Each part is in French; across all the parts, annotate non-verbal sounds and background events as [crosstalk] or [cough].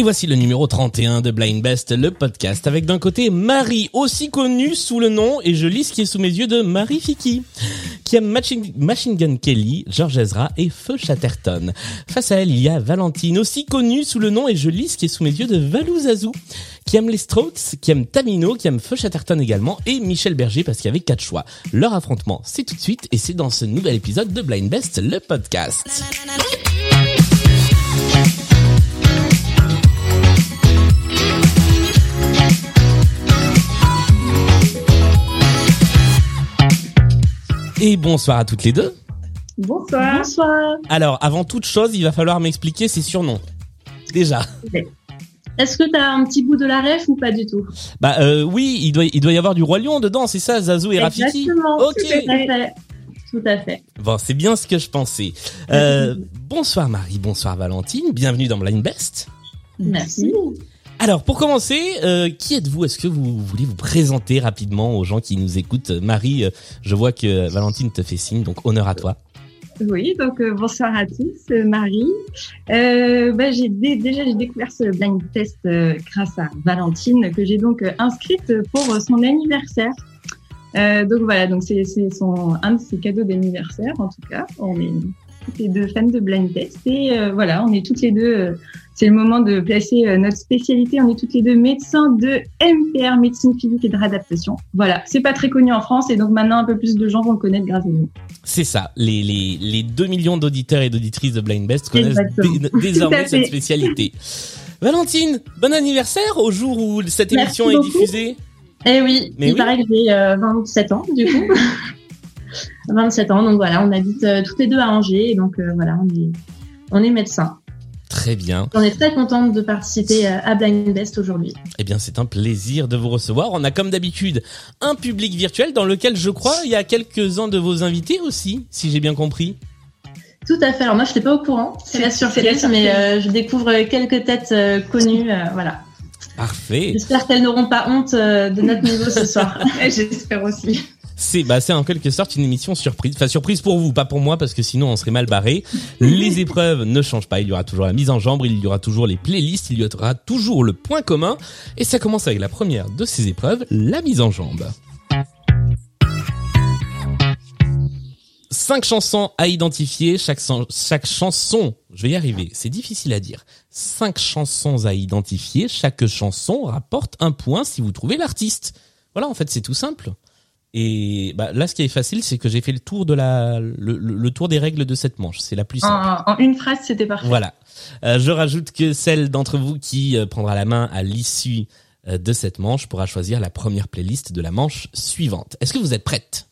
Et voici le numéro 31 de Blind Best, le podcast, avec d'un côté Marie, aussi connue sous le nom, et je lis ce qui est sous mes yeux, de Marie Fiki, qui aime Machine, Gun Kelly, George Ezra et Feu Chatterton. Face à elle, il y a Valentine, aussi connue sous le nom, et je lis ce qui est sous mes yeux, de Valou Zazou, qui aime les Strokes, qui aime Tamino, qui aime Feu Chatterton également, et Michel Berger, parce qu'il y avait quatre choix. Leur affrontement, c'est tout de suite, et c'est dans ce nouvel épisode de Blind Best, le podcast. Et bonsoir à toutes les deux. Bonsoir. Bonsoir. Alors, avant toute chose, il va falloir m'expliquer ses surnoms. Déjà. Est-ce que t'as un petit bout de la ref ou pas du tout? Bah euh, oui, il doit, il doit y avoir du Roi Lion dedans, c'est ça, Zazu et Rafiki? Exactement. Ok. Tout à fait. Tout à fait. Bon, c'est bien ce que je pensais. Euh, bonsoir Marie, bonsoir Valentine, bienvenue dans Blind Best. Merci. Alors, pour commencer, euh, qui êtes-vous? Est-ce que vous voulez vous présenter rapidement aux gens qui nous écoutent? Marie, euh, je vois que Valentine te fait signe, donc honneur à toi. Oui, donc euh, bonsoir à tous, euh, Marie. Euh, bah, j'ai dé- déjà j'ai découvert ce blind test euh, grâce à Valentine que j'ai donc euh, inscrite pour euh, son anniversaire. Euh, donc voilà, donc c'est son un de ses cadeaux d'anniversaire en tout cas. On est toutes les deux fans de blind test et euh, voilà, on est toutes les deux. Euh, c'est le moment de placer euh, notre spécialité. On est toutes les deux médecins de MPR, médecine physique et de réadaptation. Voilà, c'est pas très connu en France et donc maintenant un peu plus de gens vont le connaître grâce à nous. C'est ça, les, les, les 2 millions d'auditeurs et d'auditrices de Blind Best connaissent [laughs] désormais cette spécialité. Valentine, bon anniversaire au jour où cette Merci émission est beaucoup. diffusée. Eh oui, Mais il oui. paraît que j'ai euh, 27 ans du coup. [laughs] 27 ans, donc voilà, on habite euh, toutes les deux à Angers, et donc euh, voilà, on est, on est médecins. Très bien. On est très contente de participer euh, à Blind Best aujourd'hui. Eh bien, c'est un plaisir de vous recevoir. On a comme d'habitude un public virtuel dans lequel je crois il y a quelques-uns de vos invités aussi, si j'ai bien compris. Tout à fait. Alors moi, je n'étais pas au courant, c'est la surprise, surprise. mais euh, je découvre quelques têtes euh, connues. euh, voilà. Parfait. J'espère qu'elles n'auront pas honte euh, de notre niveau ce soir. [laughs] J'espère aussi. C'est bah c'est en quelque sorte une émission surprise. Enfin surprise pour vous, pas pour moi parce que sinon on serait mal barré. Les [laughs] épreuves ne changent pas. Il y aura toujours la mise en jambe, il y aura toujours les playlists, il y aura toujours le point commun. Et ça commence avec la première de ces épreuves, la mise en jambe. Cinq chansons à identifier, chaque, chaque chanson, je vais y arriver, c'est difficile à dire. Cinq chansons à identifier, chaque chanson rapporte un point si vous trouvez l'artiste. Voilà, en fait, c'est tout simple. Et bah, là, ce qui est facile, c'est que j'ai fait le tour de la, le, le- tour des règles de cette manche. C'est la plus simple. En, en une phrase, c'était parfait. Voilà. Euh, je rajoute que celle d'entre vous qui euh, prendra la main à l'issue euh, de cette manche pourra choisir la première playlist de la manche suivante. Est-ce que vous êtes prête?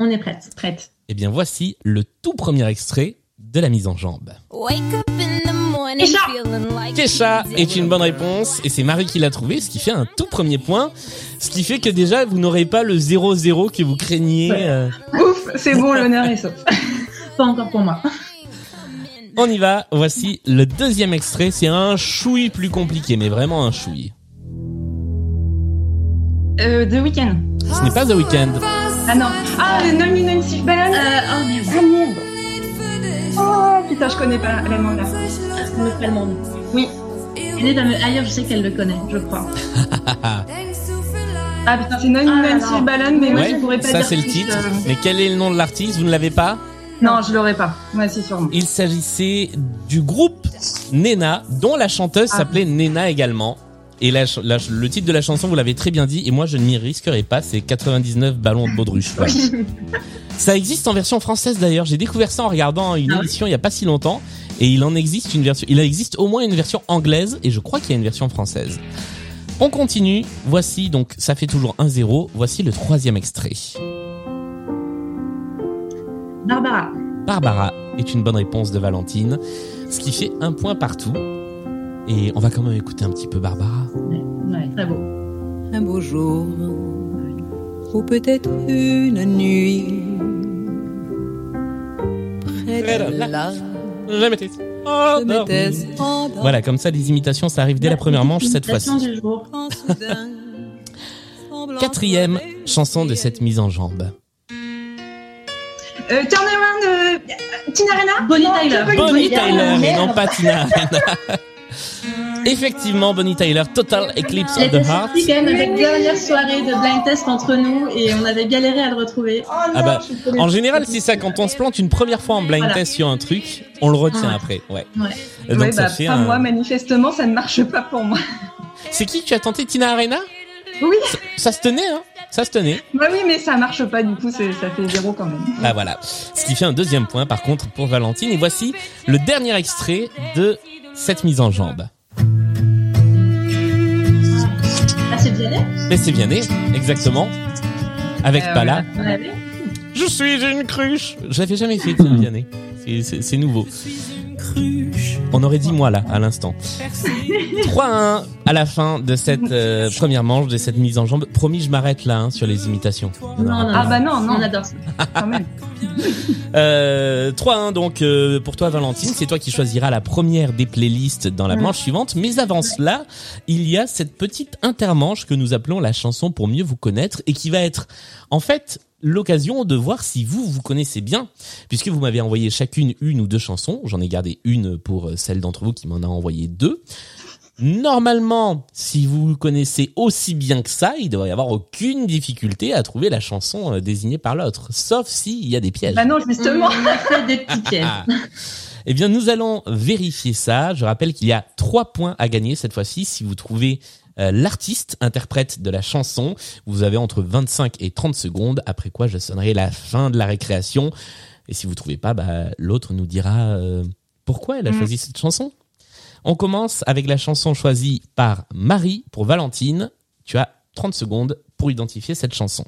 On est prête. Prête. Eh bien, voici le tout premier extrait de la mise en jambe. Wake up in the morning Kesha. feeling like Kesha est une bonne réponse et c'est Marie qui l'a trouvé, ce qui fait un tout premier point. Ce qui fait que déjà, vous n'aurez pas le 0-0 que vous craigniez. Ouais. euh, Ouf, c'est bon, l'honneur est sauf. [laughs] Pas encore pour moi. On y va, voici le deuxième extrait, c'est un chouille plus compliqué, mais vraiment un chouille. Euh, The Weeknd. Ce n'est pas The Weeknd. Ah non. Ah, le 996 Balance. Euh, oh merde. Ah. Oh putain, je connais pas la nom là. Je me ferai le monde. Oui. Elle est dans le ailleurs, je sais qu'elle le connaît, je crois. [laughs] Ah putain, c'est 996 Ah, non. Balance, mais moi je pourrais pas ça dire c'est le titre. euh, Mais quel est le nom de l'artiste? Vous ne l'avez pas? Non, je l'aurais pas. Moi, c'est sûrement. Il s'agissait du groupe Nena, dont la chanteuse Ah. s'appelait Nena également. Et la la le titre de la chanson, vous l'avez très bien dit, et moi je ne m'y risquerai pas, c'est 99 ballons de baudruche. Voilà. ça existe en version française d'ailleurs, j'ai découvert ça en regardant une Ah émission il y a pas si longtemps, et il en existe une version, il existe au moins une version anglaise, et je crois qu'il y a une version française. On continue, voici donc, ça fait toujours 1-0, voici le troisième extrait. Barbara. Barbara est une bonne réponse de Valentine, ce qui fait un point partout. Et on va quand même écouter un petit peu Barbara. Ouais, ouais, très beau. un beau jour, ou peut-être une nuit, près de là, m'étais endormie Voilà, comme ça, les imitations, ça arrive dès la première manche cette fois-ci. [laughs] Quatrième chanson de cette mise en jambe. Euh, turn around, euh, Tina Arena Bonnie Non, Tyler. Bonnie Tyler. Merde. non pas Tina Arena. [laughs] Effectivement, Bonnie Tyler, Total Eclipse of the Heart. quand même avec dernière soirée de blind test entre nous et on avait galéré à le retrouver. Ah bah, en général, c'est ça, quand on se plante une première fois en blind Voilà. test sur un truc, on le retient Ouais. après, ouais. Ouais. Donc ouais, ça bah, fait pas un- moi, manifestement, ça ne marche pas pour moi. [laughs] C'est qui tu as tenté, Tina Arena Oui, Ça se tenait, hein Ça se tenait. bah oui, mais ça marche pas, du coup, ça fait zéro quand même. Bah voilà. Ce qui fait un deuxième point, par contre, pour Valentine. Et voici le dernier extrait de cette mise en jambe. Mais c'est Vianney, exactement. Avec Euh, Pala. Je suis une cruche. Je l'avais jamais fait, ça, Vianney. C'est- C'est c'est nouveau. On aurait dit moi là, à l'instant. 3-1 à la fin de cette euh, première manche, de cette mise en jambe. Promis, je m'arrête là hein, sur les imitations. Non, non, Ah bah non, non, On adore ça. quand même. [laughs] Euh, 3-1 donc euh, pour toi Valentine, c'est toi qui choisiras la première des playlists dans la Ouais. manche suivante. Mais avant cela, il y a cette petite intermanche que nous appelons la chanson pour mieux vous connaître et qui va être en fait l'occasion de voir si vous vous connaissez bien puisque vous m'avez envoyé chacune une ou deux chansons. J'en ai gardé une pour euh, celle d'entre vous qui m'en a envoyé deux. Normalement, si vous connaissez aussi bien que ça, il devrait y avoir aucune difficulté à trouver la chanson euh, désignée par l'autre, sauf s'il y a des pièges. Bah non, justement. On a fait des petits pièges. Ah. Eh bien, nous allons vérifier ça. Je rappelle qu'il y a trois points à gagner cette fois-ci si vous trouvez euh, l'artiste interprète de la chanson. Vous avez entre 25 et 30 secondes, après quoi je sonnerai la fin de la récréation. Et si vous trouvez pas, bah, l'autre nous dira euh, pourquoi elle a Mm. choisi cette chanson? On commence avec la chanson choisie par Marie pour Valentine. Tu as 30 secondes pour identifier cette chanson.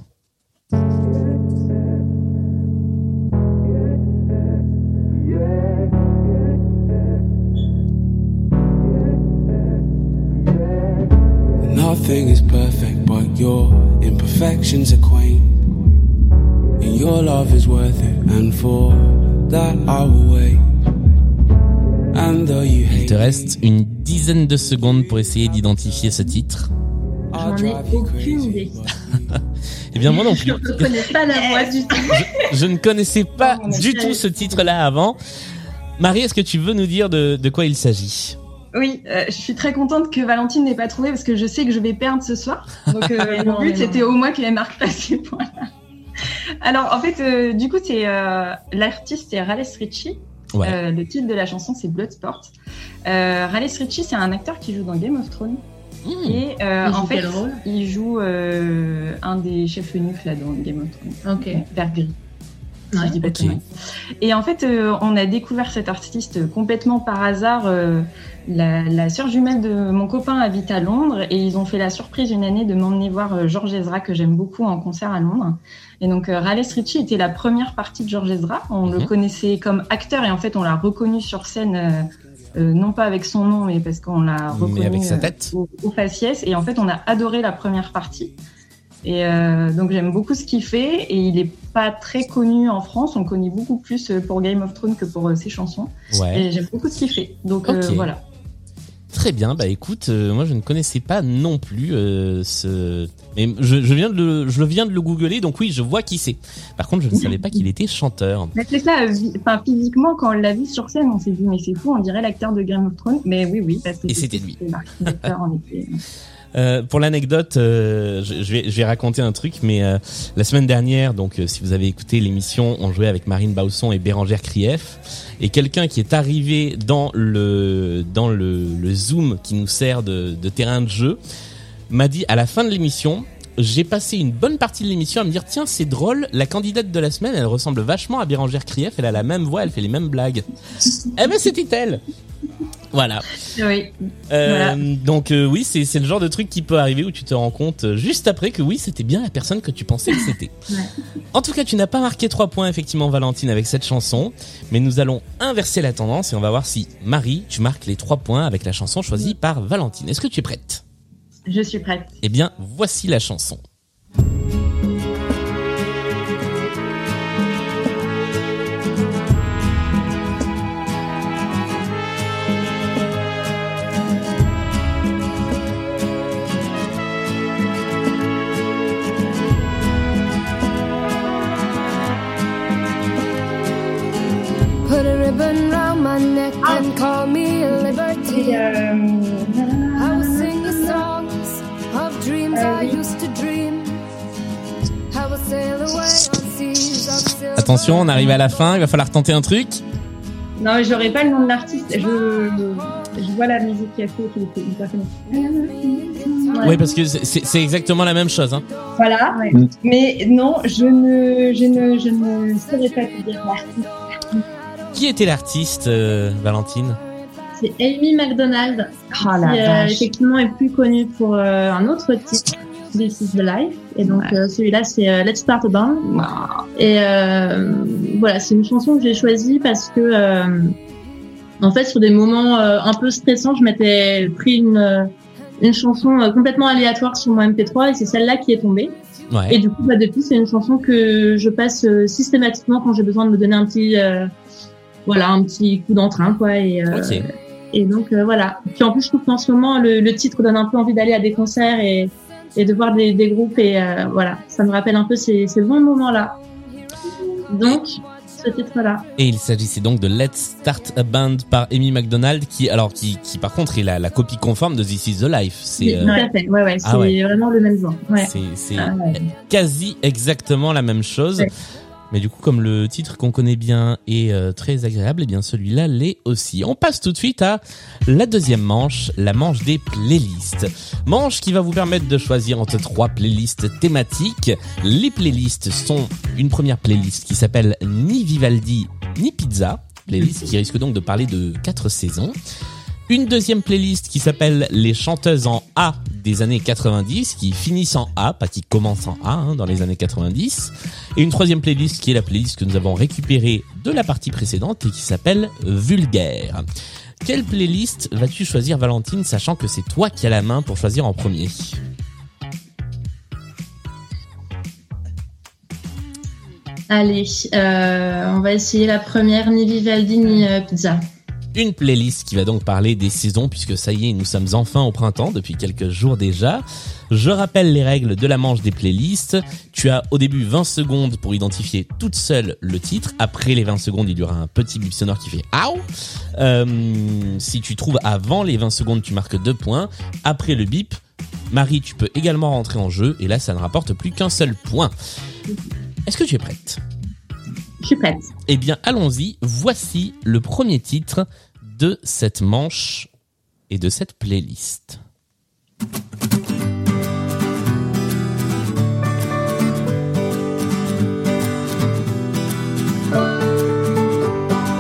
Nothing is perfect, but your imperfections are quaint. And your love is worth it, and for that I will wait. Te reste une dizaine de secondes pour essayer d'identifier ce titre. I'll J'en ai aucune idée. [laughs] Eh bien, moi non Je plus. ne connais pas la voix du tout. Je ne connaissais pas Oh, du tout ce titre-là avant. Marie, est-ce que tu veux nous dire de, de quoi il s'agit? Oui, euh, je suis très contente que Valentine n'ait pas trouvé parce que je sais que je vais perdre ce soir. Donc euh, [laughs] mon but c'était au moins qu'elle marque pas ces points-là. Alors en fait, euh, du coup, c'est euh, l'artiste c'est Rales Ritchie. Ouais. Euh, le titre de la chanson c'est Bloodsport. Euh, Rales Ritchie, c'est un acteur qui joue dans Game of Thrones Mmh. et euh, en fait, quel rôle? il joue euh, un des chefs eunuques là dans Game of Thrones. Ok. Vert gris. Ouais. Et en fait, euh, on a découvert cet artiste complètement par hasard. euh, la, la sœur jumelle de mon copain habite à Londres et ils ont fait la surprise une année de m'emmener voir euh, George Ezra que j'aime beaucoup en concert à Londres. Et donc euh, Raleigh Ritchie était la première partie de George Ezra. On le Mhm. connaissait comme acteur et en fait on l'a reconnu sur scène. euh, euh, non pas avec son nom, mais parce qu'on l'a reconnu Mais avec sa euh, tête. au, au faciès. Et en fait, on a adoré la première partie. Et euh, donc j'aime beaucoup ce qu'il fait. Et il est pas très connu en France. On connaît beaucoup plus euh, pour Game of Thrones que pour euh, ses chansons. Ouais. Et j'aime beaucoup ce qu'il fait. Donc euh, voilà. Très bien. Bah écoute, euh, moi je ne connaissais pas non plus euh, ce. Mais je, je viens de le, je viens de le googler, donc oui, je vois qui c'est. Par contre, je ne savais pas qu'il était chanteur. Mais c'est ça. Enfin, physiquement, quand on l'a vu sur scène, on s'est dit mais c'est fou, on dirait l'acteur de Game of Thrones. Mais oui, oui, parce que Et c'était lui. en effet. [laughs] Euh, pour l'anecdote, euh, je, vais, raconter un truc, mais euh, la semaine dernière, donc si vous avez écouté l'émission, on jouait avec Marine Bausson et Bérangère Krief, et quelqu'un qui est arrivé dans le dans le Zoom qui nous sert de, de terrain de jeu m'a dit à la fin de l'émission. J'ai passé une bonne partie de l'émission à me dire tiens c'est drôle la candidate de la semaine elle ressemble vachement à Bérangère Krief elle a la même voix elle fait les mêmes blagues eh ben c'était elle voilà Oui. euh, Donc euh, oui, c'est c'est le genre de truc qui peut arriver où tu te rends compte euh, juste après que oui, c'était bien la personne que tu pensais que c'était. [laughs] Ouais. En tout cas, tu n'as pas marqué trois points effectivement, Valentine, avec cette chanson, mais nous allons inverser la tendance et on va voir si Marie, tu marques les trois points avec la chanson choisie par Valentine. Est-ce que tu es prête? Je suis prête. Eh bien, voici la chanson. Ribbon round my neck and call me a liberty. C'est euh, Dreams I used to dream. I will sail away on seas of silver. Attention, on arrive à la fin, il va falloir tenter un truc. Non, mais j'aurais pas le nom de l'artiste. Je, je vois la musique qu'il a fait, qui était hyper connue. Oui, parce que c'est- exactement la même chose. Hein. Voilà. Mais non, je ne, je ne, je ne saurais pas te dire l'artiste. Qui était l'artiste, euh, Valentine? C'est Amy McDonald, Oh qui euh, effectivement est plus connue pour euh, un autre titre, This is the Life. Et donc euh, celui-là, c'est euh, Let's Start a Band. Et euh, voilà, c'est une chanson que j'ai choisie parce que, euh, en fait, sur des moments euh, un peu stressants, je m'étais pris une, une chanson euh, complètement aléatoire sur mon MP3 et c'est celle-là qui est tombée. Et du coup, bah, depuis, c'est une chanson que je passe euh, systématiquement quand j'ai besoin de me donner un petit, euh, voilà, un petit coup d'entrain, quoi. Et, euh, Ok. et donc euh, voilà. Puis en plus, je trouve qu'en ce moment, le, le titre donne un peu envie d'aller à des concerts et, et de voir des, des groupes. Et euh, voilà, ça me rappelle un peu ces, ces bons moments-là. Donc, ce titre-là. Et il s'agissait donc de Let's Start a Band par Amy McDonald, qui, alors, qui, qui par contre est la, la copie conforme de This is the Life. C'est, euh. Ouais, ouais. C'est Ah ouais. vraiment le même genre. Ouais. c'est, c'est Ah quasi exactement la même chose. Mais du coup, comme le titre qu'on connaît bien est euh, très agréable, eh bien celui-là l'est aussi. On passe tout de suite à la deuxième manche, la manche des playlists. Manche qui va vous permettre de choisir entre trois playlists thématiques. Les playlists sont une première playlist qui s'appelle Ni Vivaldi ni Pizza, playlist qui risque donc de parler de quatre saisons. Une deuxième playlist qui s'appelle Les chanteuses en A des années 90, qui finissent en A, pas qui commencent en A hein, dans les années 90. Et une troisième playlist qui est la playlist que nous avons récupérée de la partie précédente et qui s'appelle Vulgaire. Quelle playlist vas-tu choisir Valentine, sachant que c'est toi qui as la main pour choisir en premier? Allez, euh, on va essayer la première, ni Vivaldi ni euh, Pizza. Une playlist qui va donc parler des saisons puisque ça y est, nous sommes enfin au printemps depuis quelques jours déjà. Je rappelle les règles de la manche des playlists. Tu as au début 20 secondes pour identifier toute seule le titre. Après les 20 secondes, il y aura un petit bip sonore qui fait « Aouh !» Euh, Si tu trouves avant les 20 secondes, tu marques 2 points. Après le bip, Marie, tu peux également rentrer en jeu et là, ça ne rapporte plus qu'un seul point. Est-ce que tu es prête? Je suis prête. eh bien, allons-y. Voici le premier titre de cette manche et de cette playlist.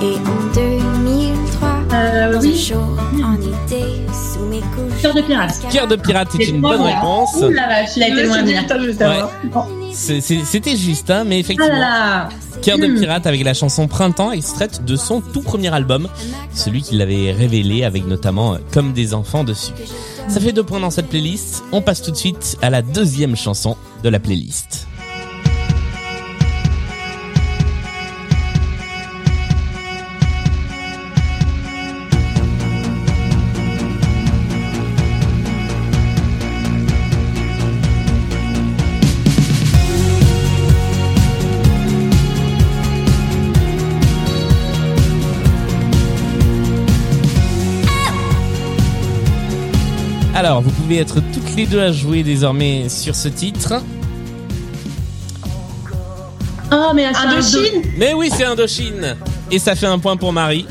Et en 2003, Euh, oui, jour en été, sous mes couches. Cœur de pirate. Cœur de pirate, c'est une bonne réponse. Ouh la vache, il a été loin C'était juste, hein, mais Ah effectivement. là. Cœur de Hmm. pirate avec la chanson Printemps, extraite de son tout premier album, celui qu'il avait révélé avec notamment euh, Comme des enfants dessus. Ça fait deux points dans cette playlist. On passe tout de suite à la deuxième chanson de la playlist. Alors, vous pouvez être toutes les deux à jouer désormais sur ce titre. Oh, mais là, c'est un Indochine Mais oui, c'est Indochine. Et ça fait un point pour Marie,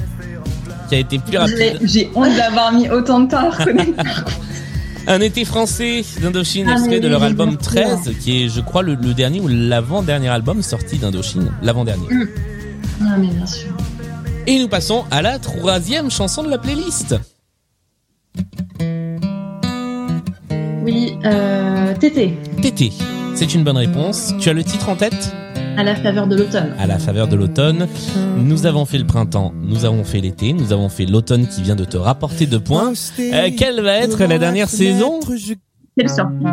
qui a été plus rapide. J'ai j'ai honte d'avoir mis autant de temps à reconnaître. [laughs] Un été français d'Indochine, Ah, extrait de oui, leur j'ai album bien 13, qui est, je crois, le, le dernier ou l'avant-dernier album sorti d'Indochine. L'avant-dernier. Ah, mais bien sûr. Et nous passons à la troisième chanson de la playlist. Oui, euh, Tété, Tété. C'est une bonne réponse. Tu as le titre en tête? À la faveur de l'automne. À la faveur de l'automne. Nous avons fait le printemps, nous avons fait l'été, nous avons fait l'automne qui vient de te rapporter deux points. Euh, quelle va être la dernière saison? Quelle sorte La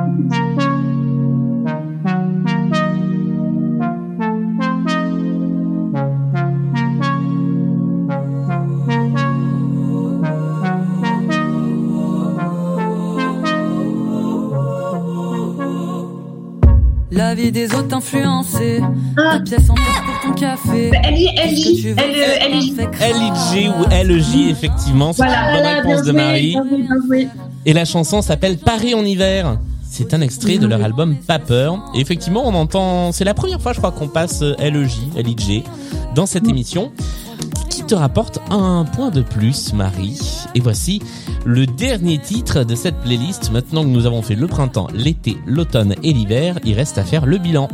vie des autres influencés. Ah. Des pièces en pour ton café. Parfait LIG ou LJ, effectivement. C'est Voilà, une bonne réponse de Marie. Et la chanson s'appelle Paris en hiver. C'est un extrait de leur album Pas peur. Et effectivement, on entend, c'est la première fois, je crois, qu'on passe LEJ, LIJ, dans cette émission, qui te rapporte un point de plus, Marie. Et voici le dernier titre de cette playlist. Maintenant que nous avons fait le printemps, l'été, l'automne et l'hiver, il reste à faire le bilan.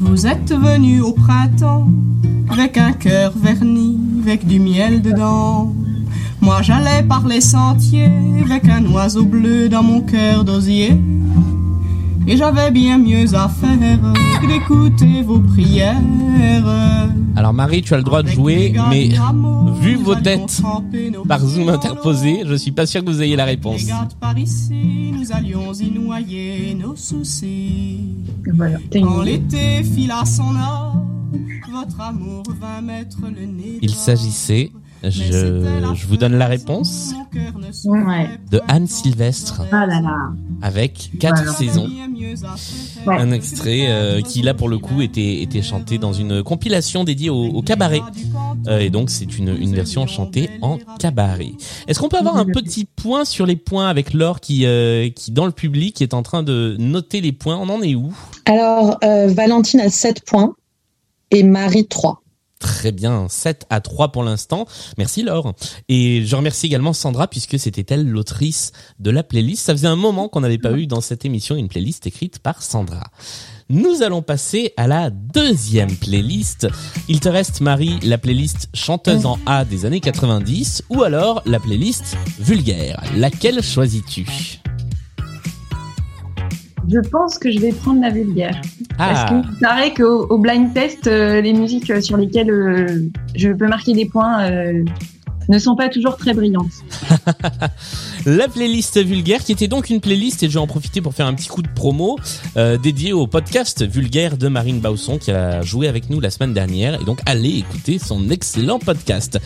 Vous êtes venu au printemps avec un cœur verni, avec du miel dedans. Moi j'allais par les sentiers avec un oiseau bleu dans mon cœur d'osier. Et j'avais bien mieux à faire que d'écouter vos prières. Alors Marie, tu as le droit de jouer, mais [laughs] vu vos têtes par zoom interposé, je suis pas sûr que vous ayez la réponse. Regarde par ici, nous allions y noyer nos soucis. Voilà. T'as Quand une- l'été fila son or, votre amour vint mettre le nez. Il s'agissait, je, vous donne la réponse, Ouais. de Anne Sylvestre, Ah là là. avec quatre Voilà. saisons. Ouais. Un extrait euh, qui là pour le coup était, était chanté dans une compilation dédiée au, au cabaret. Euh, et donc c'est une, une version chantée en cabaret. Est-ce qu'on peut avoir un petit point sur les points avec Laure qui, euh, qui dans le public est en train de noter les points? On en est où? Alors, euh, Valentine a 7 points et Marie 3. Très bien, 7 à 3 pour l'instant. Merci Laure. Et je remercie également Sandra puisque c'était elle l'autrice de la playlist. Ça faisait un moment qu'on n'avait pas eu dans cette émission une playlist écrite par Sandra. Nous allons passer à la deuxième playlist. Il te reste Marie, la playlist chanteuse en A des années 90 ou alors la playlist vulgaire. Laquelle choisis-tu? Je pense que je vais prendre la vulgaire. Parce Ah, qu'il paraît qu'au au blind test, euh, les musiques sur lesquelles euh, je peux marquer des points euh, ne sont pas toujours très brillantes. [laughs] la playlist vulgaire qui était donc une playlist et je vais en profiter pour faire un petit coup de promo euh, dédié au podcast vulgaire de Marine Bausson qui a joué avec nous la semaine dernière et donc allez écouter son excellent podcast.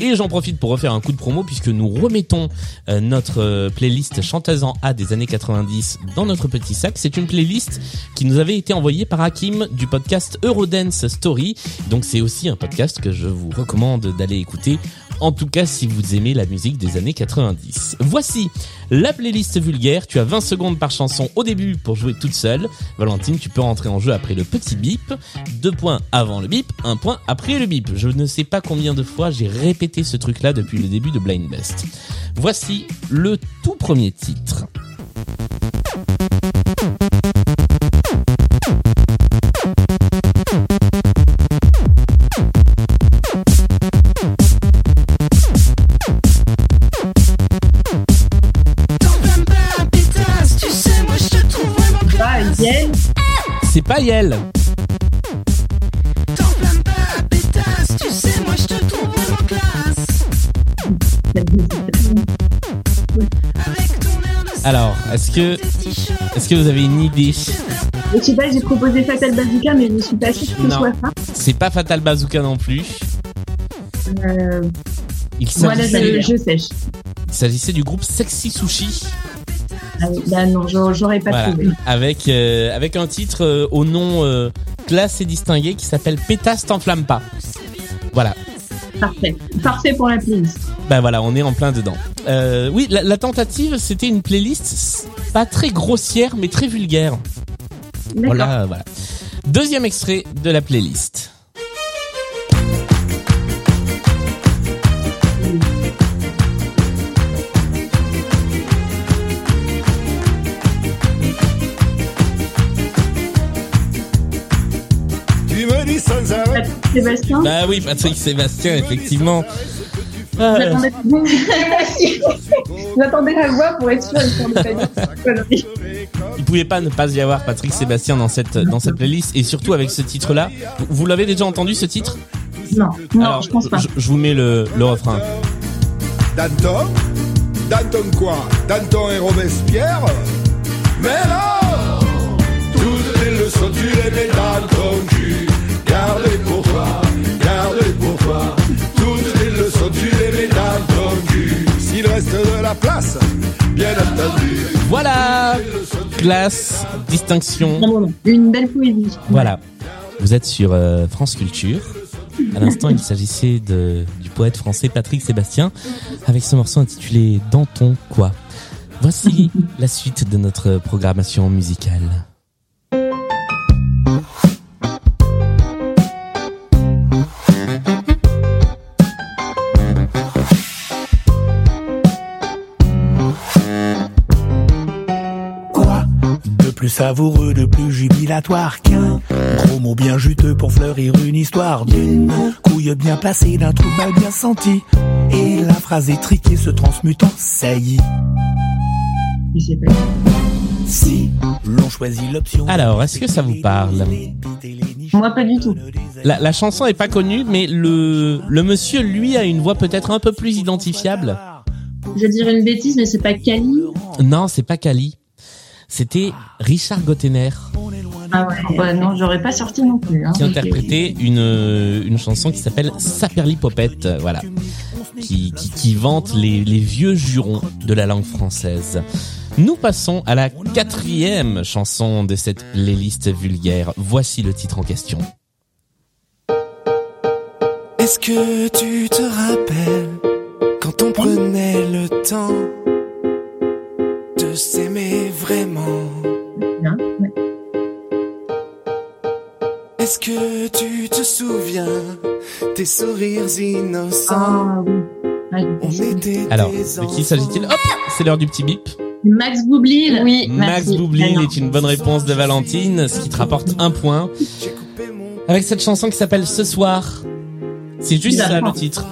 Et j'en profite pour refaire un coup de promo puisque nous remettons euh, notre euh, playlist chanteuse en A des années 90 dans notre petit sac. C'est une playlist qui nous avait été envoyée par Hakim du podcast Eurodance Story. Donc c'est aussi un podcast que je vous recommande d'aller écouter en tout cas si vous aimez la musique des années 90. Voici la playlist vulgaire, tu as 20 secondes par chanson au début pour jouer toute seule. Valentine, tu peux rentrer en jeu après le petit bip, deux points avant le bip, un point après le bip. Je ne sais pas combien de fois j'ai répété ce truc-là depuis le début de Blind Best. Voici le tout premier titre. Alors, est-ce que, est-ce que vous avez une idée? Je sais pas, j'ai proposé Fatal Bazooka, mais je suis pas sûre que ce soit ça. C'est pas Fatal Bazooka non plus. Euh, Il voilà, je, je sèche. il s'agissait du groupe Sexy Sushi. Là, non, j'aurais pas Voilà. trouvé. Avec, euh, avec un titre euh, au nom euh, classe et distingué qui s'appelle Pétasse t'enflamme pas. Voilà. Parfait. Parfait pour la playlist. Ben voilà, on est en plein dedans. Euh, oui, la, la tentative, c'était une playlist pas très grossière, mais très vulgaire. D'accord. Voilà, voilà. Deuxième extrait de la playlist. Sébastien, Bah oui, Patrick Sébastien, effectivement. Ah, j'attendais la [laughs] voix pour être sûr de il pouvait pas ne pas y avoir Patrick Sébastien dans cette dans cette playlist et surtout avec ce titre-là. Vous, vous l'avez déjà entendu ce titre? Non, non, Alors, je pense pas. Je, je vous mets le, le refrain. Danton. Danton quoi? Danton et Robespierre. Mais non Toutes les leçons tu les mets dans ton cul. Gardez pour toi, gardez pour toi Toutes les leçons tu les mets dans ton cul S'il reste de la place, bien entendu Voilà, classe, distinction. Une belle poésie. Voilà. Vous êtes sur euh, France Culture. À l'instant, il s'agissait de, du poète français Patrick Sébastien avec ce morceau intitulé Dans ton quoi. Voici [laughs] la suite de notre programmation musicale. Plus savoureux, de plus jubilatoire qu'un gros mot bien juteux pour fleurir une histoire d'une couille bien placée, d'un trou mal bien senti. Et la phrase étriquée se transmute en saillie. Si l'on choisit l'option. Alors, est-ce que ça vous parle Moi, pas du tout. la, la chanson est pas connue, mais le, le monsieur, lui, a une voix peut-être un peu plus identifiable. Je vais dire une bêtise, mais c'est pas Kali? Non, c'est pas Kali. C'était Richard Gottener Ah ouais, ouais, non, j'aurais pas sorti non plus. Hein. qui interprétait une, une chanson qui s'appelle Saperlipopette, euh, voilà, qui, qui, qui vante les, les vieux jurons de la langue française. Nous passons à la quatrième chanson de cette playlist vulgaire. Voici le titre en question. Est-ce que tu te rappelles quand on prenait le temps de s'aimer? Vraiment Bien, ouais. Est-ce que tu te souviens des sourires innocents? Ah oui. Ouais, On je- était Alors, de qui s'agit-il? Hop, c'est l'heure du petit bip. Max Boublil. Oui, Max merci. Boublil est une bonne réponse de Valentine, ce qui te rapporte un point. Avec cette chanson qui s'appelle Ce soir. C'est juste ça le titre.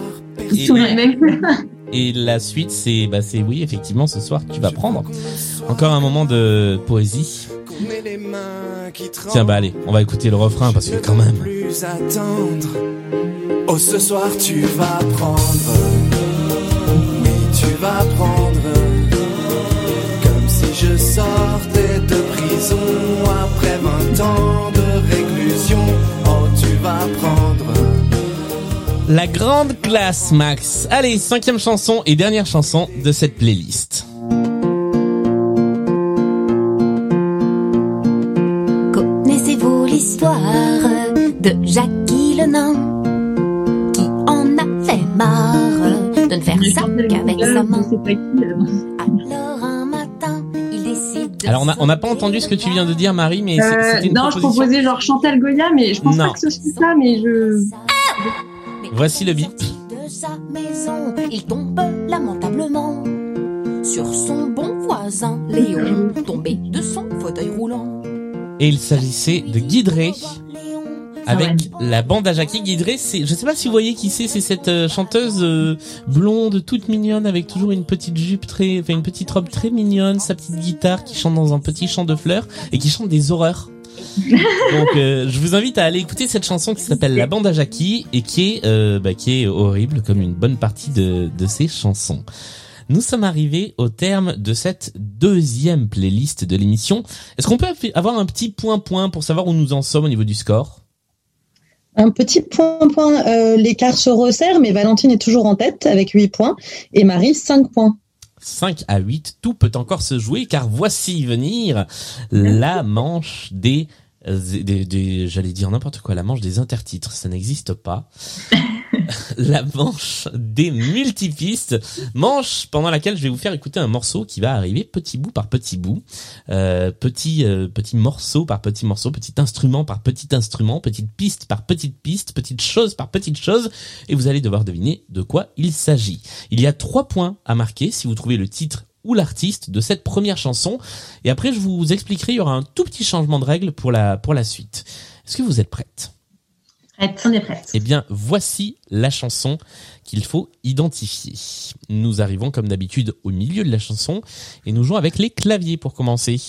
Et. [laughs] et la suite, c'est, bah, c'est oui, effectivement, ce soir, tu vas prendre. Encore un moment de poésie. Tiens, bah allez, on va écouter le refrain parce que quand même. plus attendre. Oh, ce soir tu vas prendre. Oui, tu vas prendre. Comme si je sortais de prison après 20 ans de réclusion. Oh, tu vas prendre. La grande classe, Max. Allez, cinquième chanson et dernière chanson de cette playlist. Connaissez-vous l'histoire de Jackie le nain qui en a fait marre de ne faire ça qu'avec sa main? Alors un matin, il décide de Alors, on n'a pas entendu ce que tu viens de dire, Marie, mais c'est- Euh, c'était une non, je proposais genre Chantal Goya, mais je pense Non. pas que ce soit ça, mais je. Voici le bip. de sa maison, il tombe lamentablement sur son bon voisin Léon, tombé de son fauteuil roulant. Et il s'agissait de Guidré avec la bande à Jackie Guidré. C'est, je sais pas si vous voyez qui c'est, c'est cette euh, chanteuse euh, blonde, toute mignonne, avec toujours une petite jupe très, enfin une petite robe très mignonne, sa petite guitare qui chante dans un petit champ de fleurs et qui chante des horreurs. [laughs] Donc, euh, je vous invite à aller écouter cette chanson qui s'appelle La bande à Jackie et qui est, euh, bah, qui est horrible comme une bonne partie de, de ces chansons. Nous sommes arrivés au terme de cette deuxième playlist de l'émission. Est-ce qu'on peut avoir un petit point-point pour savoir où nous en sommes au niveau du score? Un petit point, point. euh, L'écart se resserre, mais Valentine est toujours en tête avec 8 points et Marie 5 points. 5 à 8, tout peut encore se jouer car voici venir la manche des, des, des- j'allais dire n'importe quoi, la manche des intertitres, ça n'existe pas. [laughs] la manche des multipistes, manche pendant laquelle je vais vous faire écouter un morceau qui va arriver petit bout par petit bout, euh, petit euh, petit morceau par petit morceau, petit instrument par petit instrument, petite piste par petite piste, petite chose par petite chose, et vous allez devoir deviner de quoi il s'agit. Il y a trois points à marquer si vous trouvez le titre ou l'artiste de cette première chanson, et après je vous expliquerai, il y aura un tout petit changement de règle pour la pour la suite. Est-ce que vous êtes prête? Prête, on est prête. eh bien, voici la chanson qu'il faut identifier. Nous arrivons comme d'habitude au milieu de la chanson et nous jouons avec les claviers pour commencer.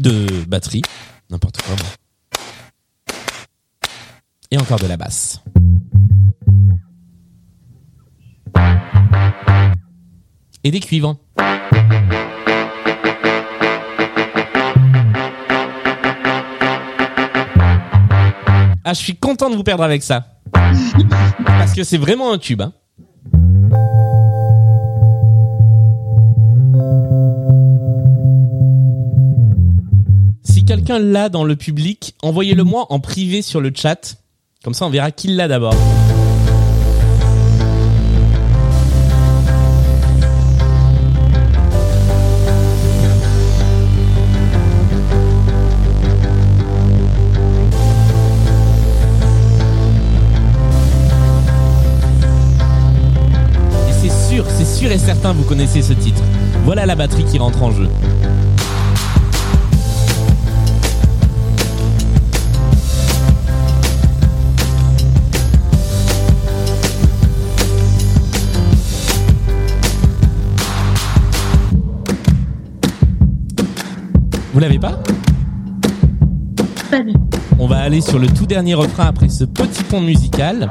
de batterie, n'importe quoi. Et encore de la basse. Et des cuivres. Ah, je suis content de vous perdre avec ça. Parce que c'est vraiment un tube. Hein. Quelqu'un l'a dans le public, envoyez-le moi en privé sur le chat. Comme ça, on verra qui l'a d'abord. Et c'est sûr, c'est sûr et certain, vous connaissez ce titre. Voilà la batterie qui rentre en jeu. Vous l'avez pas On va aller sur le tout dernier refrain après ce petit pont musical.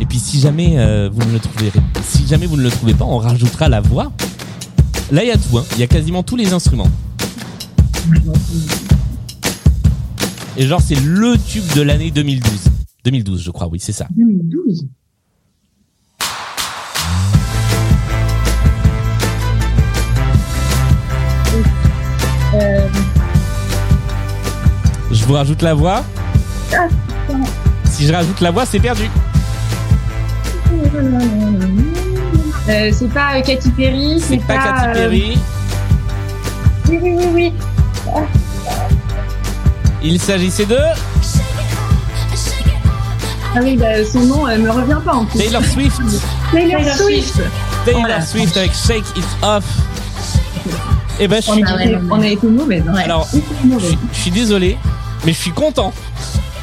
Et puis si jamais euh, vous ne le trouvez, si jamais vous ne le trouvez pas, on rajoutera la voix. Là, il y a tout. hein. Il y a quasiment tous les instruments. Et genre, c'est le tube de l'année 2012. 2012, je crois. Oui, c'est ça. 2012. Euh, Je vous rajoute la voix. ah. Si je rajoute la voix, c'est perdu. Euh, c'est pas euh, Katy Perry, C'est pas Katy euh, Perry. Oui, oui, oui, oui. Il s'agissait de Ah oui, bah, son nom euh, me revient pas en plus. Taylor Swift. Taylor Swift. Taylor Voilà. Swift avec Shake It Off. Et ben, je On suis, a, été- on a été mauvais. Ouais. alors, je, je suis désolé, mais je suis content.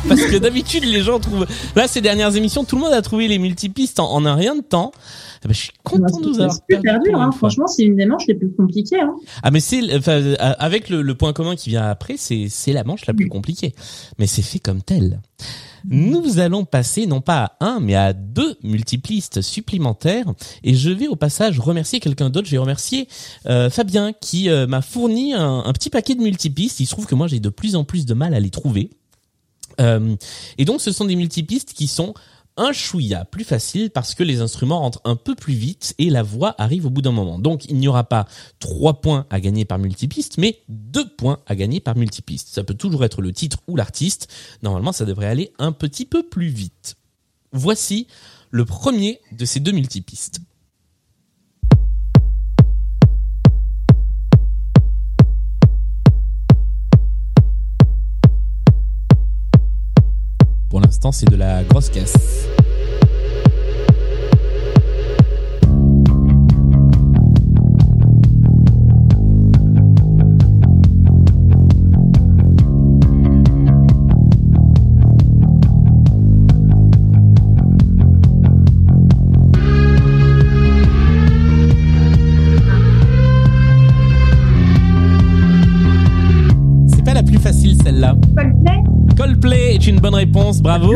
Parce que d'habitude, les gens trouvent. Là, ces dernières émissions, tout le monde a trouvé les multipistes en, en un rien de temps. Eh ben, je suis content de vous avoir perdu pour hein. franchement, c'est une des manches les plus compliquées. Hein. Ah, mais c'est, enfin, avec le, le point commun qui vient après, c'est, c'est la manche la plus compliquée. Mais c'est fait comme tel. Nous allons passer non pas à un, mais à deux multiplistes supplémentaires. Et je vais au passage remercier quelqu'un d'autre. Je vais remercier euh, Fabien qui euh, m'a fourni un, petit paquet de multipistes. Il se trouve que moi j'ai de plus en plus de mal à les trouver. Euh, et donc ce sont des multipistes qui sont un chouïa plus facile parce que les instruments rentrent un peu plus vite et la voix arrive au bout d'un moment. Donc il n'y aura pas trois points à gagner par multipiste, mais deux points à gagner par multipiste. Ça peut toujours être le titre ou l'artiste. Normalement, ça devrait aller un petit peu plus vite. Voici le premier de ces deux multipistes. C'est de la grosse caisse. Une bonne réponse, bravo.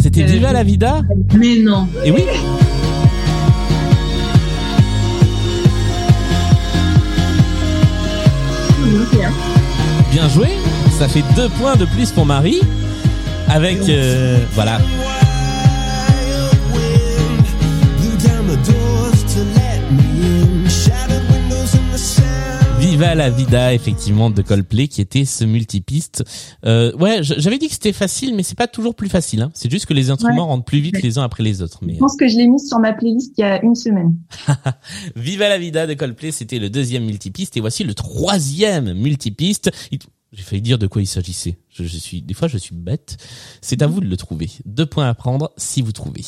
C'était Euh, déjà la vida Mais non. Et oui. Bien joué. Ça fait deux points de plus pour Marie. Avec euh, voilà. Viva la vida effectivement de Coldplay qui était ce multipiste. Euh, ouais, j'avais dit que c'était facile, mais c'est pas toujours plus facile. Hein. C'est juste que les instruments Ouais. rentrent plus vite les uns après les autres. Mais Je pense que je l'ai mise sur ma playlist il y a une semaine. [laughs] Viva la vida de Coldplay, c'était le deuxième multipiste et voici le troisième multipiste. Il- J'ai failli dire de quoi il s'agissait. Je, je suis, des fois, je suis bête. C'est à vous de le trouver. Deux points à prendre si vous trouvez.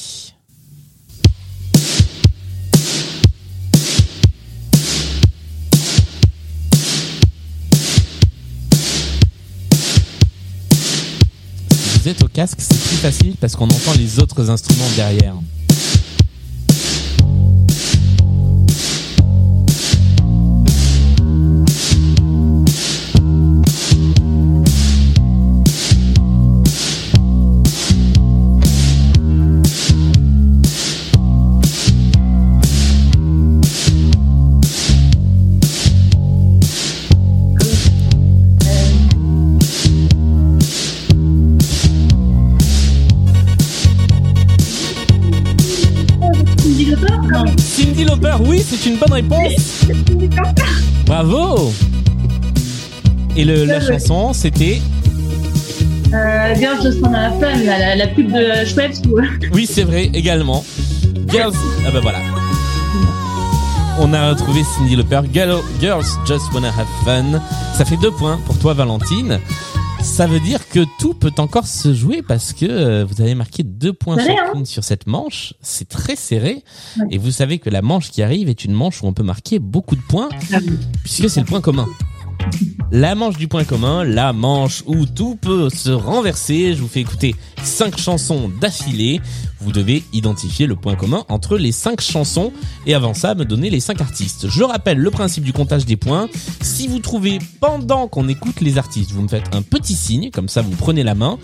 Êtes au casque, c'est plus facile parce qu'on entend les autres instruments derrière. C'est une bonne réponse. Bravo. Et le, la chanson, c'était Euh, Girls Just Wanna Have Fun, la, pub de Schweppes ou... Oui, c'est vrai, également. Girls. Ah bah voilà. On a retrouvé Cindy. Girl- Girls Just Wanna Have Fun. Ça fait deux points pour toi, Valentine. Ça veut dire que tout peut encore se jouer parce que euh, vous avez marqué deux points chacune sur cette manche. C'est très serré. Et vous savez que la manche qui arrive est une manche où on peut marquer beaucoup de points puisque c'est le point commun. La manche du point commun, la manche où tout peut se renverser. Je vous fais écouter cinq chansons d'affilée. Vous devez identifier le point commun entre les cinq chansons et avant ça me donner les cinq artistes. Je rappelle le principe du comptage des points. Si vous trouvez pendant qu'on écoute les artistes, vous me faites un petit signe, comme ça vous prenez la main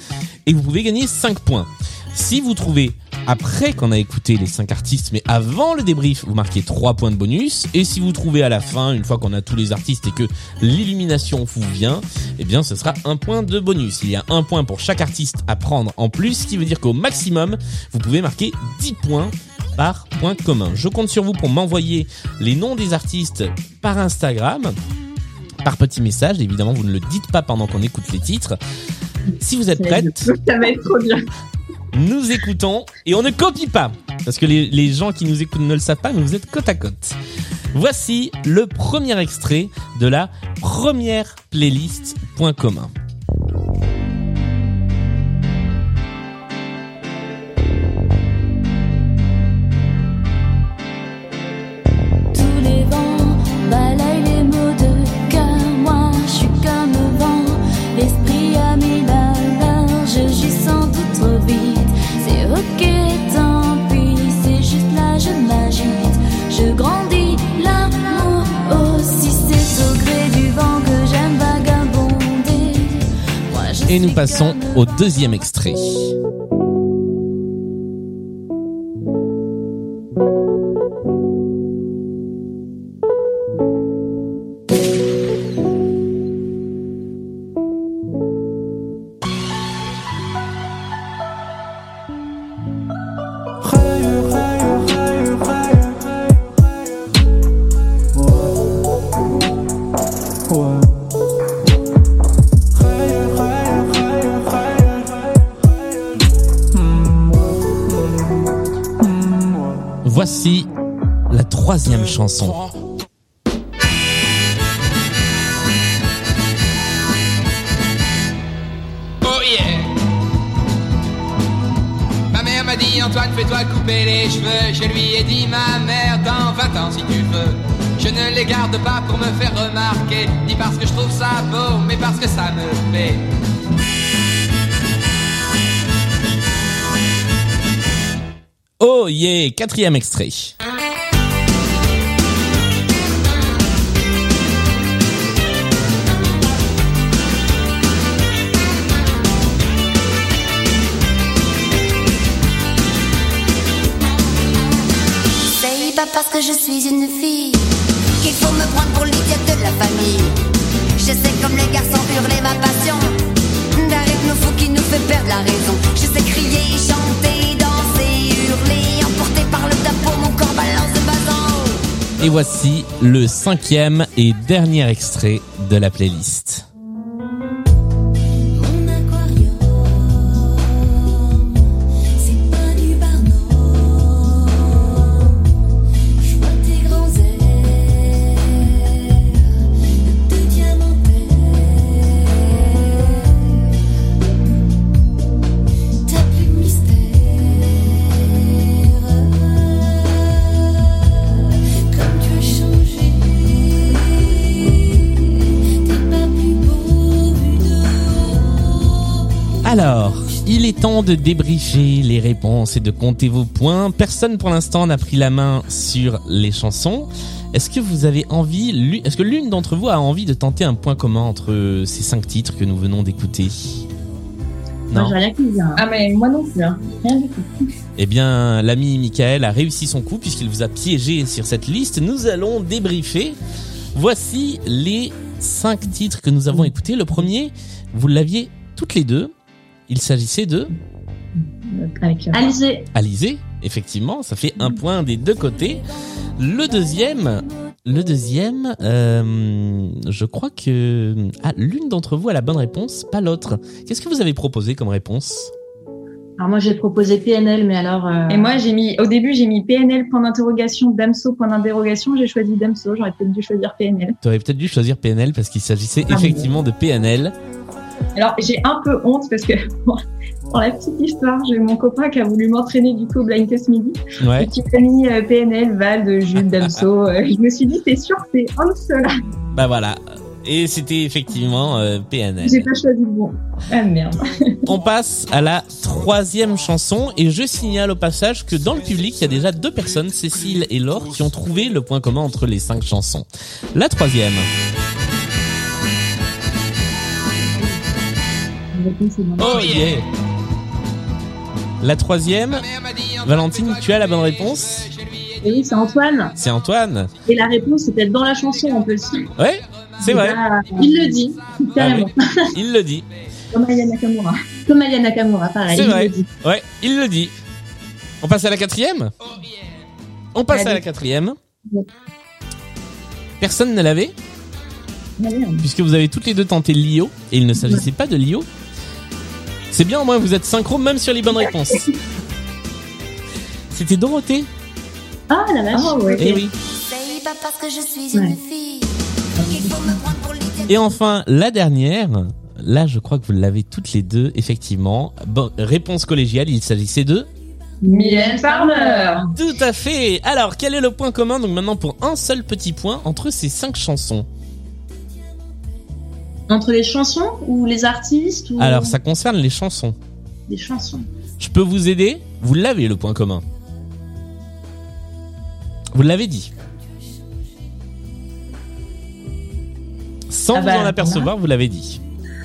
et vous pouvez gagner 5 points. Si vous trouvez après qu'on a écouté les 5 artistes, mais avant le débrief, vous marquez 3 points de bonus. Et si vous trouvez à la fin, une fois qu'on a tous les artistes et que l'illumination vous vient, eh bien ce sera un point de bonus. Il y a un point pour chaque artiste à prendre en plus, ce qui veut dire qu'au maximum, vous pouvez marquer 10 points par point commun. Je compte sur vous pour m'envoyer les noms des artistes par Instagram par petit message. Évidemment, vous ne le dites pas pendant qu'on écoute les titres. Si vous êtes prête, Ça va être trop bien. Nous écoutons et on ne copie pas. Parce que les, gens qui nous écoutent ne le savent pas, mais vous êtes côte à côte. Voici le premier extrait de la première playlist Point commun. Et nous passons au deuxième extrait. Quatrième extrait. Parce que je suis une fille qu'il faut me prendre pour l'idiote de la famille. Je sais comme les garçons hurler ma passion d'un rythme fou qui nous fait perdre la raison. Je sais crier, chanter, danser, Et voici le cinquième et dernier extrait de la playlist. Temps de débriefer les réponses et de compter vos points. Personne pour l'instant n'a pris la main sur les chansons. Est-ce que vous avez envie, est-ce que l'une d'entre vous a envie de tenter un point commun entre ces cinq titres que nous venons d'écouter? Moi, Non? j'ai rien qui vient. Ah, mais moi non plus. hein. Rien du tout. Eh bien, l'ami Michael a réussi son coup puisqu'il vous a piégé sur cette liste. Nous allons débriefer. Voici les cinq titres que nous avons écoutés. Le premier, vous l'aviez toutes les deux. Il s'agissait de Alizé. Alizé. Effectivement, ça fait un point des deux côtés. Le deuxième, le deuxième, euh, je crois que ah, l'une d'entre vous a la bonne réponse, pas l'autre. Qu'est-ce que vous avez proposé comme réponse? Alors moi j'ai proposé PNL, mais alors. euh, Et moi, j'ai mis, au début, j'ai mis PNL point d'interrogation, Damso point d'interrogation. J'ai choisi Damso. J'aurais peut-être dû choisir PNL. Tu aurais peut-être dû choisir PNL parce qu'il s'agissait Ah, effectivement de PNL. Alors, j'ai un peu honte parce que, [laughs] pour la petite histoire, j'ai mon copain qui a voulu m'entraîner du coup au Blind Test Midi. Ouais. Et qui mis euh, PNL, Val, Jules, Damso. [laughs] Euh, je me suis dit, t'es sûr, c'est un de ceux-là? Bah voilà. Et c'était effectivement euh, PNL. J'ai pas choisi le bon. Ah merde. [laughs] On passe à la troisième chanson et je signale au passage que dans le public, il y a déjà deux personnes, Cécile et Laure, qui ont trouvé le point commun entre les cinq chansons. La troisième. Oh yeah La troisième, Valentine, tu as la bonne réponse Et oui, c'est Antoine. C'est Antoine. Et la réponse c'était dans la chanson en plus. Ouais, c'est vrai. Ah, il le dit, carrément. Ah oui, il le dit. [laughs] Comme Aya Nakamura. Comme Aya Nakamura, pareil. C'est vrai. le dit. Ouais, il le dit. On passe à la quatrième? On passe à la quatrième. Personne ne l'avait? Puisque vous avez toutes les deux tenté Lio, et il ne s'agissait pas de Lio. C'est bien, au moins vous êtes synchro, même sur les bonnes réponses. C'était Dorothée. Ah la vache. Eh oui. C'est pas parce que je suis une fille qu'il faut me prendre pour l'idée Et enfin, la dernière. Là, je crois que vous l'avez toutes les deux, effectivement. Bon, réponse collégiale, il s'agissait de Mylène Farmer. Tout à fait. Alors, quel est le point commun Donc maintenant pour un seul petit point entre ces cinq chansons? Entre les chansons ou les artistes ou Alors, ça concerne les chansons. les chansons. Je peux vous aider Vous l'avez le point commun. Vous l'avez dit. Sans Ah vous bah, en apercevoir, vous l'avez dit.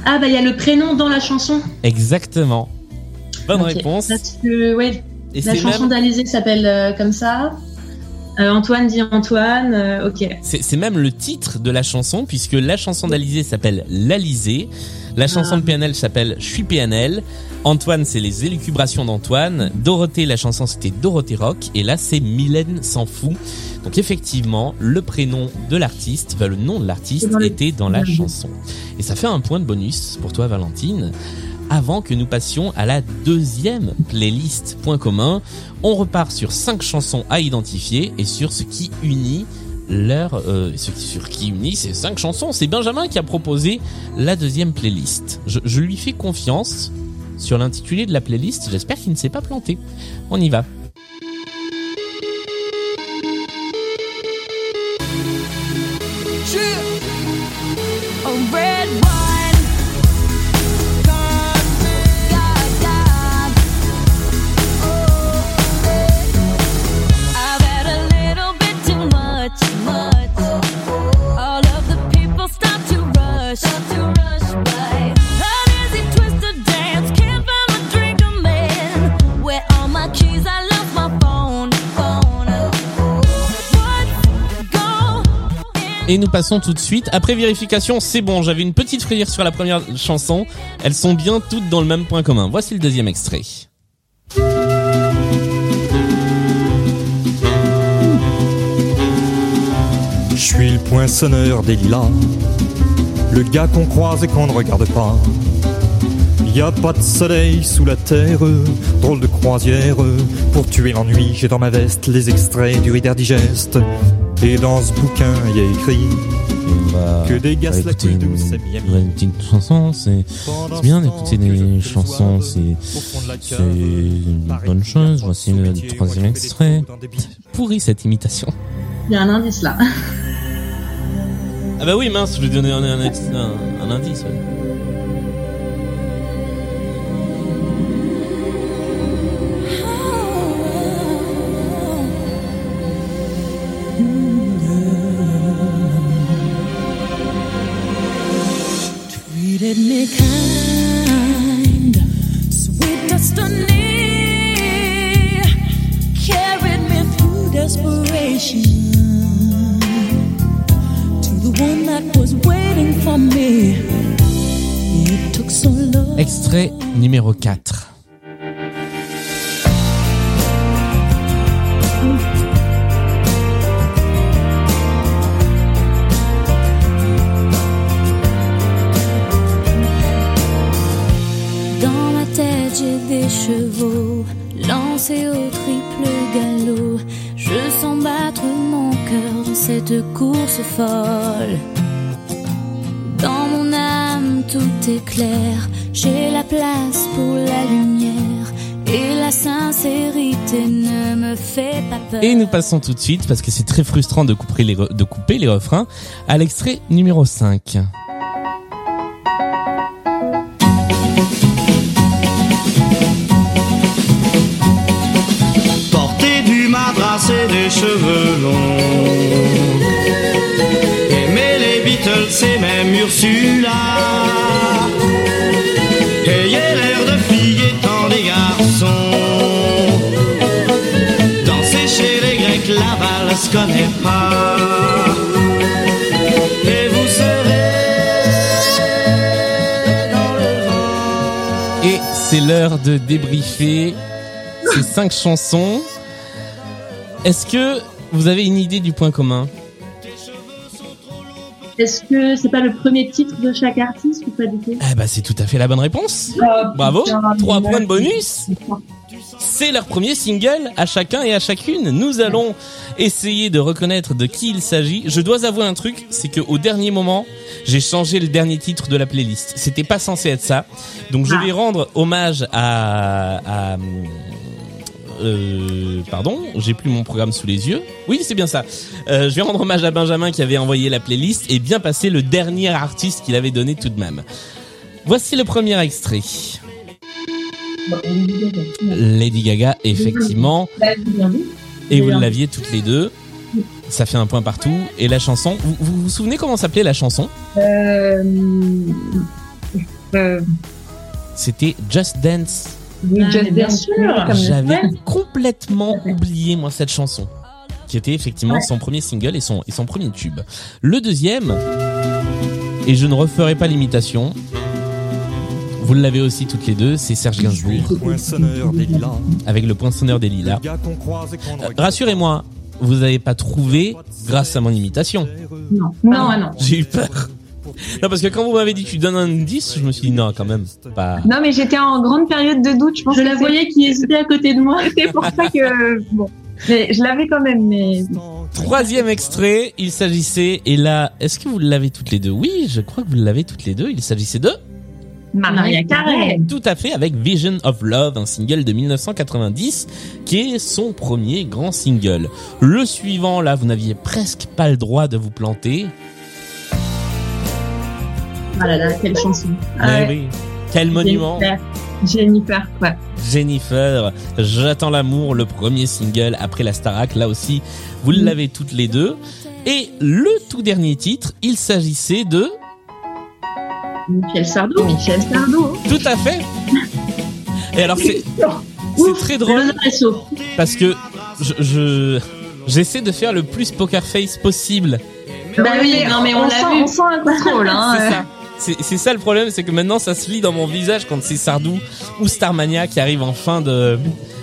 Ah bah il y a le prénom dans la chanson. Exactement. Bonne réponse. Parce que ouais, Et la chanson même- d'Alizé s'appelle euh, comme ça. Euh, Antoine dit Antoine. euh, ok. C'est même le titre de la chanson, puisque la chanson d'Alizé s'appelle L'Alizé. La chanson Ah. de PNL s'appelle Je suis PNL. Antoine, c'est les élucubrations d'Antoine. Dorothée, la chanson c'était Dorothée Rock. Et là, c'est Mylène s'en fout. Donc effectivement, le prénom de l'artiste, enfin, le nom de l'artiste était dans la chanson. Et ça fait un point de bonus pour toi, Valentine. Avant que nous passions à la deuxième playlist point commun, on repart sur cinq chansons à identifier et sur ce qui unit leur, euh, sur qui unit ces cinq chansons. C'est Benjamin qui a proposé la deuxième playlist. Je lui fais confiance sur l'intitulé de la playlist. J'espère qu'il ne s'est pas planté. On y va. Tout de suite. Après vérification, c'est bon. J'avais une petite frayeur sur la première chanson. Elles sont bien toutes dans le même point commun. Voici le deuxième extrait. Je suis le poinçonneur des lilas, le gars qu'on croise et qu'on ne regarde pas. Y a pas de soleil sous la terre, drôle de croisière. Pour tuer l'ennui, j'ai dans ma veste les extraits du Reader Digest. Et dans ce bouquin, y a écrit que des gars va la écouter douce et Miami. une petite chanson. C'est bien d'écouter des chansons. C'est une bonne chose. Voici le troisième extrait. Pourri cette imitation. Il y a un indice là. Ah bah oui, mince, je vais donner un, un, un- un indice. ouais. Treated me kind, sweet destiny, carried me through desperation to the one that was waiting for me. It took so long. Extrait numéro 4. Course folle. Dans mon âme, tout est clair. J'ai la place pour la lumière. Et la sincérité ne me fait pas peur. Et nous passons tout de suite, parce que c'est très frustrant de couper les, re- de couper les refrains, à l'extrait numéro 5. Porter du madras et des cheveux longs. De débriefer ces cinq chansons. Est-ce que vous avez une idée du point commun? Est-ce que c'est pas le premier titre de chaque artiste ou pas du tout? Eh bah c'est tout à fait la bonne réponse. Bravo, trois points de bonus. C'est leur premier single à chacun et à chacune. Nous allons essayer de reconnaître de qui il s'agit. Je dois avouer un truc, c'est que au dernier moment, j'ai changé le dernier titre de la playlist. C'était pas censé être ça. Donc je vais rendre hommage à, à euh, pardon, j'ai plus mon programme sous les yeux. Oui, c'est bien ça. Euh, je vais rendre hommage à Benjamin qui avait envoyé la playlist et bien passer le dernier artiste qu'il avait donné tout de même. Voici le premier extrait. Lady Gaga, effectivement. Et vous l'aviez toutes les deux. Ça fait un point partout. Et la chanson, vous vous, vous souvenez comment s'appelait la chanson? Euh, euh, C'était Just Dance. oui, Ah, Just mais bien Dance, sûr. J'avais complètement oublié moi cette chanson, qui était effectivement Ouais. son premier single et son et son premier tube. Le deuxième, et je ne referai pas l'imitation. Vous l'avez aussi toutes les deux, c'est Serge Gainsbourg Poinçonneur des lilas. avec le poinçonneur des lilas. Euh. Rassurez-moi, vous n'avez pas trouvé grâce à mon imitation. Non, non, ah non. J'ai eu peur. Non parce que quand vous m'avez dit tu donnes un indice, je me suis dit non quand même pas. Non, mais j'étais en grande période de doute. Je pense Je que la voyais qui hésitait à côté de moi. C'est pour ça que bon, mais je l'avais quand même. Mais Troisième extrait, il s'agissait et là, est-ce que vous l'avez toutes les deux? Oui, je crois que vous l'avez toutes les deux. Il s'agissait de Maria Carey. Tout à fait, avec Vision of Love, un single de 1990, qui est son premier grand single. Le suivant, là, vous n'aviez presque pas le droit de vous planter. Ah là là, quelle chanson. Ah Eh oui. Quel monument Jennifer. Jennifer, ouais. Jennifer, J'attends l'amour, le premier single après la Starac, là aussi, vous l'avez toutes les deux. Et le tout dernier titre, il s'agissait de... Michel Sardou. Michel Sardou. Tout à fait Et alors c'est... Très drôle parce que je... je- J'essaie de faire le plus poker face possible. Bah oui, non, mais on l'a sent, vu. On sent un contrôle, [laughs] hein. C'est euh. ça. C'est ça le problème, c'est que maintenant ça se lit dans mon visage quand c'est Sardou ou Starmania qui arrive en fin de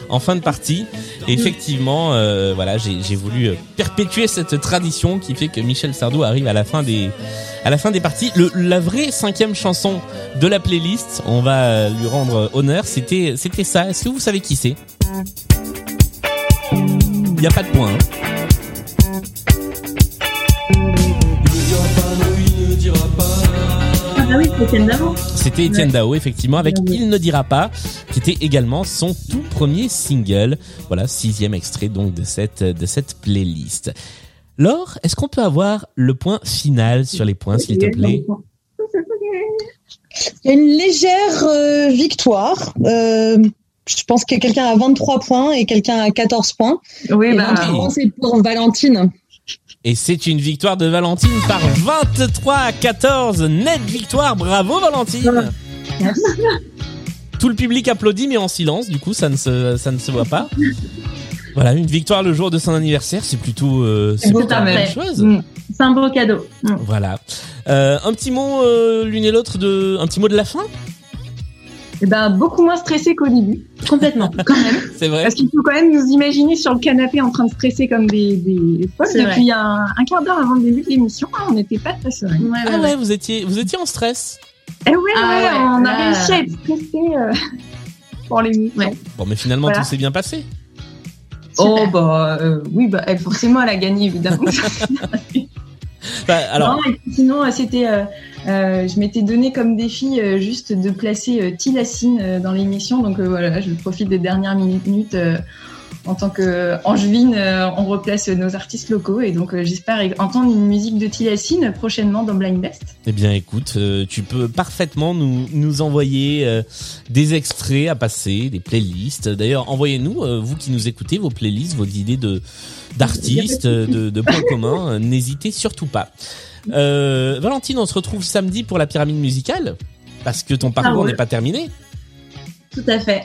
en fin de partie. Effectivement, euh, voilà, j'ai voulu euh, perpétuer cette tradition qui fait que Michel Sardou arrive à la fin des parties. La vraie cinquième chanson de la playlist, on va euh, lui rendre honneur. C'était ça. Est-ce que vous savez qui c'est? Il y a pas de point. hein. Ken d'avant. C'était Étienne Dao, effectivement, avec Il ne dira pas, qui était également son tout premier single. Voilà, sixième extrait donc de cette, de cette playlist. Laure, est-ce qu'on peut avoir le point final sur les points, s'il te plaît? Il y a une légère euh, victoire. Euh, je pense que quelqu'un a 23 points et quelqu'un a 14 points. Oui, Et bah, 23 points, c'est pour Valentine. Et c'est une victoire de Valentine par 23 à 14. Nette victoire, bravo Valentine [laughs] Tout le public applaudit mais en silence, du coup ça ne se, ça ne se voit pas. Voilà, une victoire le jour de son anniversaire, c'est plutôt, euh, c'est plutôt chose. Mm. C'est un beau cadeau. Mm. Voilà. Euh, un petit mot euh, l'une et l'autre de, un petit mot de la fin? Eh ben, beaucoup moins stressé qu'au début. Complètement, [laughs] quand même. C'est vrai. Parce qu'il faut quand même nous imaginer sur le canapé en train de stresser comme des, des folles depuis un, un quart d'heure avant le début de l'émission. Ah, on n'était pas très serein. Ouais, Ah ouais. ouais, vous étiez, vous étiez en stress. Eh ouais, Ah ouais, ouais, on a là- réussi à être stressé. euh. [laughs] pour l'émission. Bon, mais finalement, Voilà. tout s'est bien passé. Oh bah euh, oui bah elle, forcément elle a gagné évidemment. [laughs] Bah, Non, et sinon euh, c'était euh, euh, je m'étais donné comme défi juste de placer Tilacine dans l'émission. Donc voilà je profite des dernières minutes en tant que angevine euh, on replace nos artistes locaux et donc euh, j'espère entendre une musique de Tilacine prochainement dans Blind Best. eh bien, écoute, euh, tu peux parfaitement nous, nous envoyer euh, des extraits à passer, des playlists. D'ailleurs, envoyez-nous, euh, vous qui nous écoutez, vos playlists, vos idées de d'artistes, de, de points [laughs] communs. euh, N'hésitez surtout pas. Euh, Valentine, on se retrouve samedi pour la pyramide musicale parce que ton parcours ouais. n'est pas terminé. Tout à fait.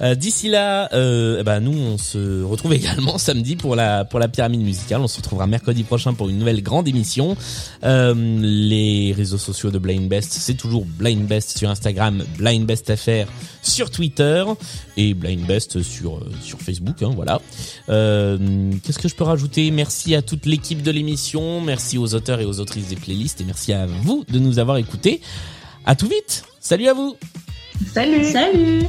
Euh, D'ici là, euh, eh ben nous on se retrouve [laughs] également samedi pour la pour la pyramide musicale. On se retrouvera mercredi prochain pour une nouvelle grande émission. Euh, les réseaux sociaux de Blind Best, c'est toujours Blind Best sur Instagram, Blind Best FR sur Twitter et Blind Best sur euh, sur Facebook. Hein, voilà. Euh, Qu'est-ce que je peux rajouter? Merci à toute l'équipe de l'émission, merci aux auteurs et aux autrices des playlists et merci à vous de nous avoir écoutés. À tout vite. Salut à vous. Salut. Salut.